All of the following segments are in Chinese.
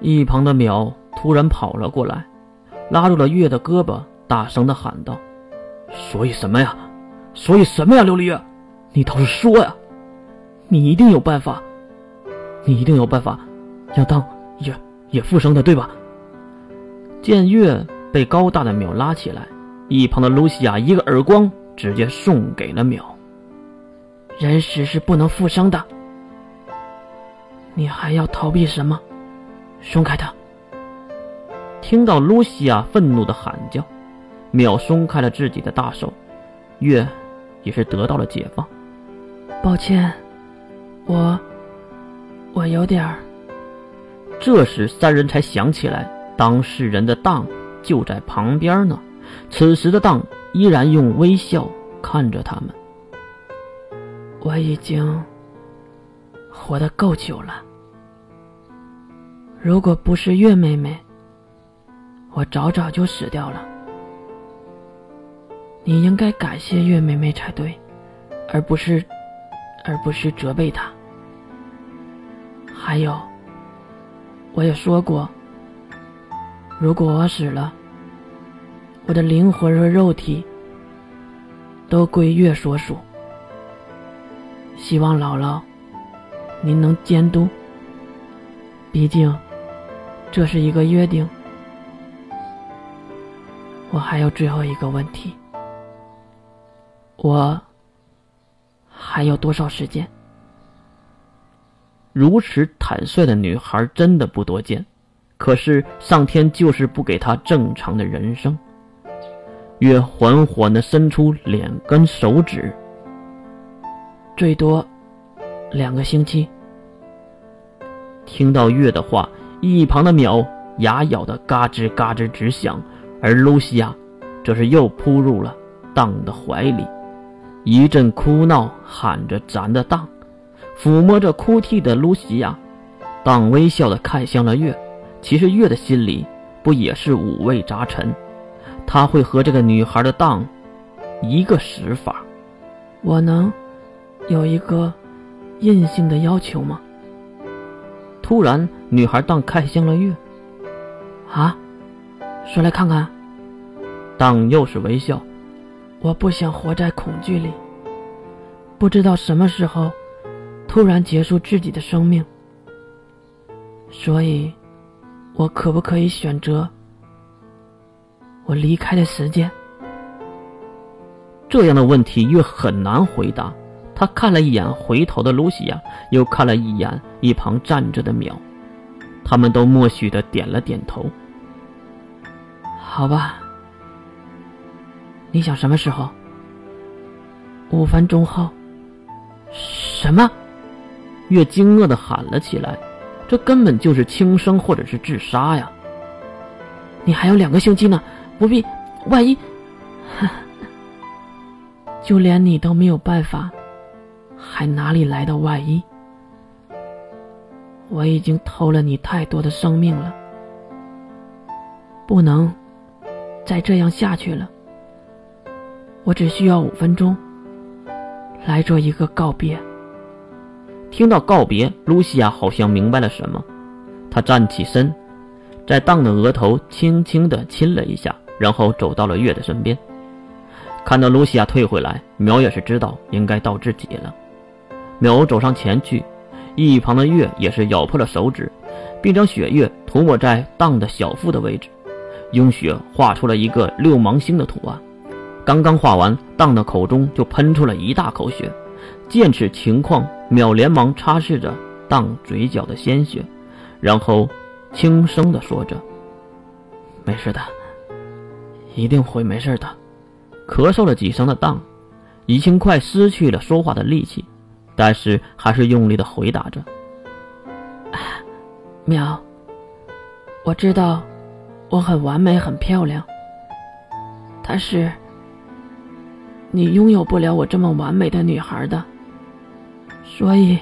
一旁的淼突然跑了过来，拉住了月的胳膊，大声的喊道：“所以什么呀？所以什么呀？琉璃月，你倒是说呀！你一定有办法，你一定有办法，要当也也复生的，对吧？”见月被高大的淼拉起来，一旁的露西亚一个耳光直接送给了淼。人死是不能复生的，你还要逃避什么？松开他！听到露西亚愤怒的喊叫，淼松开了自己的大手，月也是得到了解放。抱歉，我我有点儿。这时三人才想起来，当事人的当就在旁边呢。此时的当依然用微笑看着他们。我已经活得够久了。如果不是月妹妹，我早早就死掉了。你应该感谢月妹妹才对，而不是，而不是责备她。还有，我也说过，如果我死了，我的灵魂和肉体都归月所属。希望姥姥，您能监督。毕竟，这是一个约定。我还有最后一个问题：我还有多少时间？如此坦率的女孩真的不多见，可是上天就是不给她正常的人生。月缓缓的伸出脸跟手指。最多两个星期。听到月的话，一旁的淼牙咬得嘎吱嘎吱直响，而露西亚则是又扑入了当的怀里，一阵哭闹，喊着咱的当，抚摸着哭泣的露西亚，当微笑的看向了月。其实月的心里不也是五味杂陈？他会和这个女孩的当一个死法？我能。有一个硬性的要求吗？突然，女孩当看向了月。啊，说来看看。当又是微笑。我不想活在恐惧里。不知道什么时候突然结束自己的生命。所以，我可不可以选择我离开的时间？这样的问题越很难回答。他看了一眼回头的露西亚，又看了一眼一旁站着的淼，他们都默许的点了点头。好吧，你想什么时候？五分钟后。什么？月惊愕的喊了起来，这根本就是轻生或者是自杀呀！你还有两个星期呢，不必，万一，就连你都没有办法。还哪里来的万一？我已经偷了你太多的生命了，不能再这样下去了。我只需要五分钟来做一个告别。听到告别，露西亚好像明白了什么，她站起身，在当的额头轻轻的亲了一下，然后走到了月的身边。看到露西亚退回来，苗也是知道应该到自己了。淼走上前去，一旁的月也是咬破了手指，并将血液涂抹在荡的小腹的位置，用血画出了一个六芒星的图案。刚刚画完，荡的口中就喷出了一大口血。见此情况，淼连忙擦拭着荡嘴角的鲜血，然后轻声的说着：“没事的，一定会没事的。”咳嗽了几声的荡，已经快失去了说话的力气。但是还是用力的回答着：“淼，我知道我很完美、很漂亮，但是你拥有不了我这么完美的女孩的，所以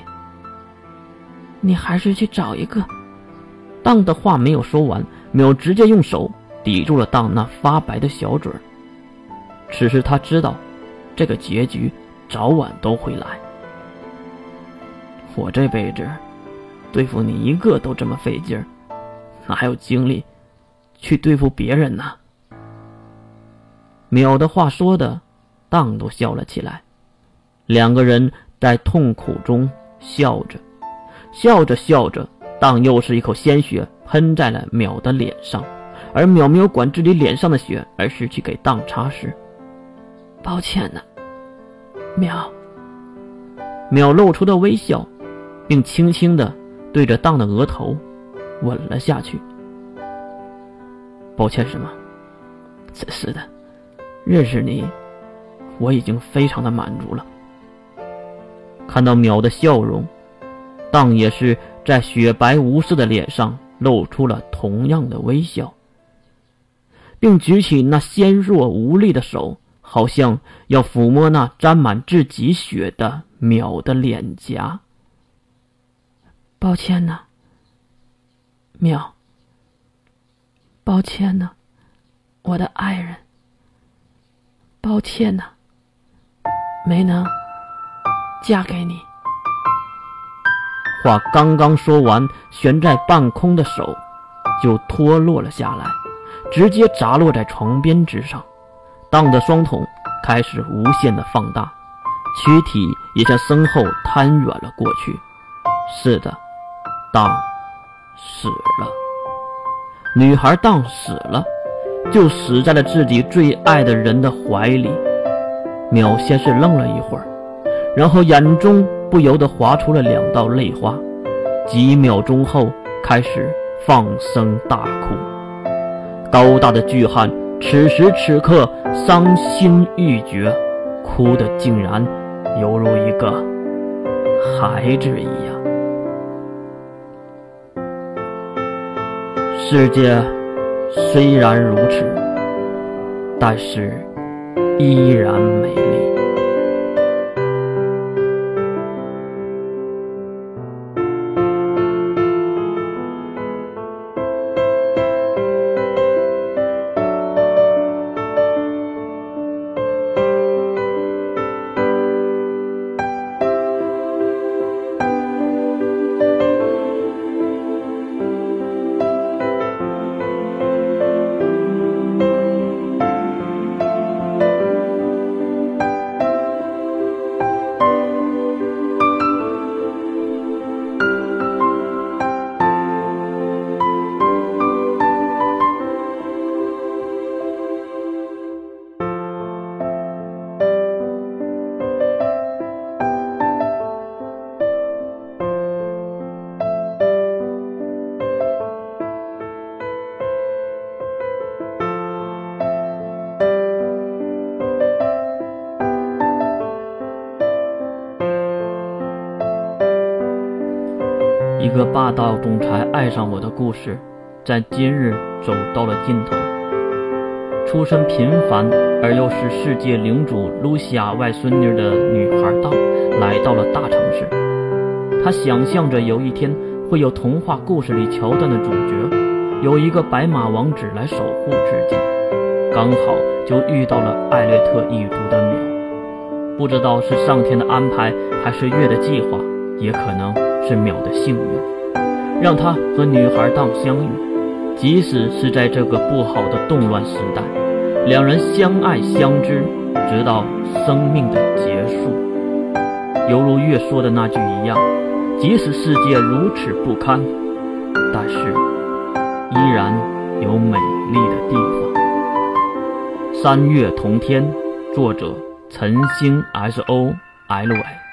你还是去找一个。”当的话没有说完，淼直接用手抵住了当那发白的小嘴儿。此时他知道，这个结局早晚都会来。我这辈子对付你一个都这么费劲儿，哪有精力去对付别人呢？淼的话说的，当都笑了起来。两个人在痛苦中笑着，笑着笑着，当又是一口鲜血喷在了淼的脸上，而淼没有管自己脸上的血，而是去给当擦拭。抱歉呢，淼。淼露出的微笑，并轻轻的对着当的额头吻了下去。抱歉什么？真是的。认识你，我已经非常的满足了。看到淼的笑容，当也是在雪白无色的脸上露出了同样的微笑，并举起那纤弱无力的手，好像要抚摸那沾满自己血的淼的脸颊。抱歉呢，淼。抱歉呢，我的爱人。抱歉呐，没能嫁给你。话刚刚说完，悬在半空的手就脱落了下来，直接砸落在床边之上。荡的双瞳开始无限的放大，躯体也向身后瘫软了过去。是的，当死了，女孩当死了。就死在了自己最爱的人的怀里。淼先是愣了一会儿，然后眼中不由得滑出了两道泪花，几秒钟后开始放声大哭。高大的巨汉此时此刻伤心欲绝，哭得竟然犹如一个孩子一样。世界。虽然如此，但是依然美丽。一个霸道总裁爱上我的故事，在今日走到了尽头。出身平凡而又是世界领主露西亚外孙女的女孩道，来到了大城市。她想象着有一天会有童话故事里桥段的主角，有一个白马王子来守护自己。刚好就遇到了艾略特一族的淼。不知道是上天的安排，还是月的计划，也可能。是淼的幸运，让他和女孩当相遇。即使是在这个不好的动乱时代，两人相爱相知，直到生命的结束。犹如月说的那句一样：即使世界如此不堪，但是依然有美丽的地方。三月同天，作者：陈星 S O L Y。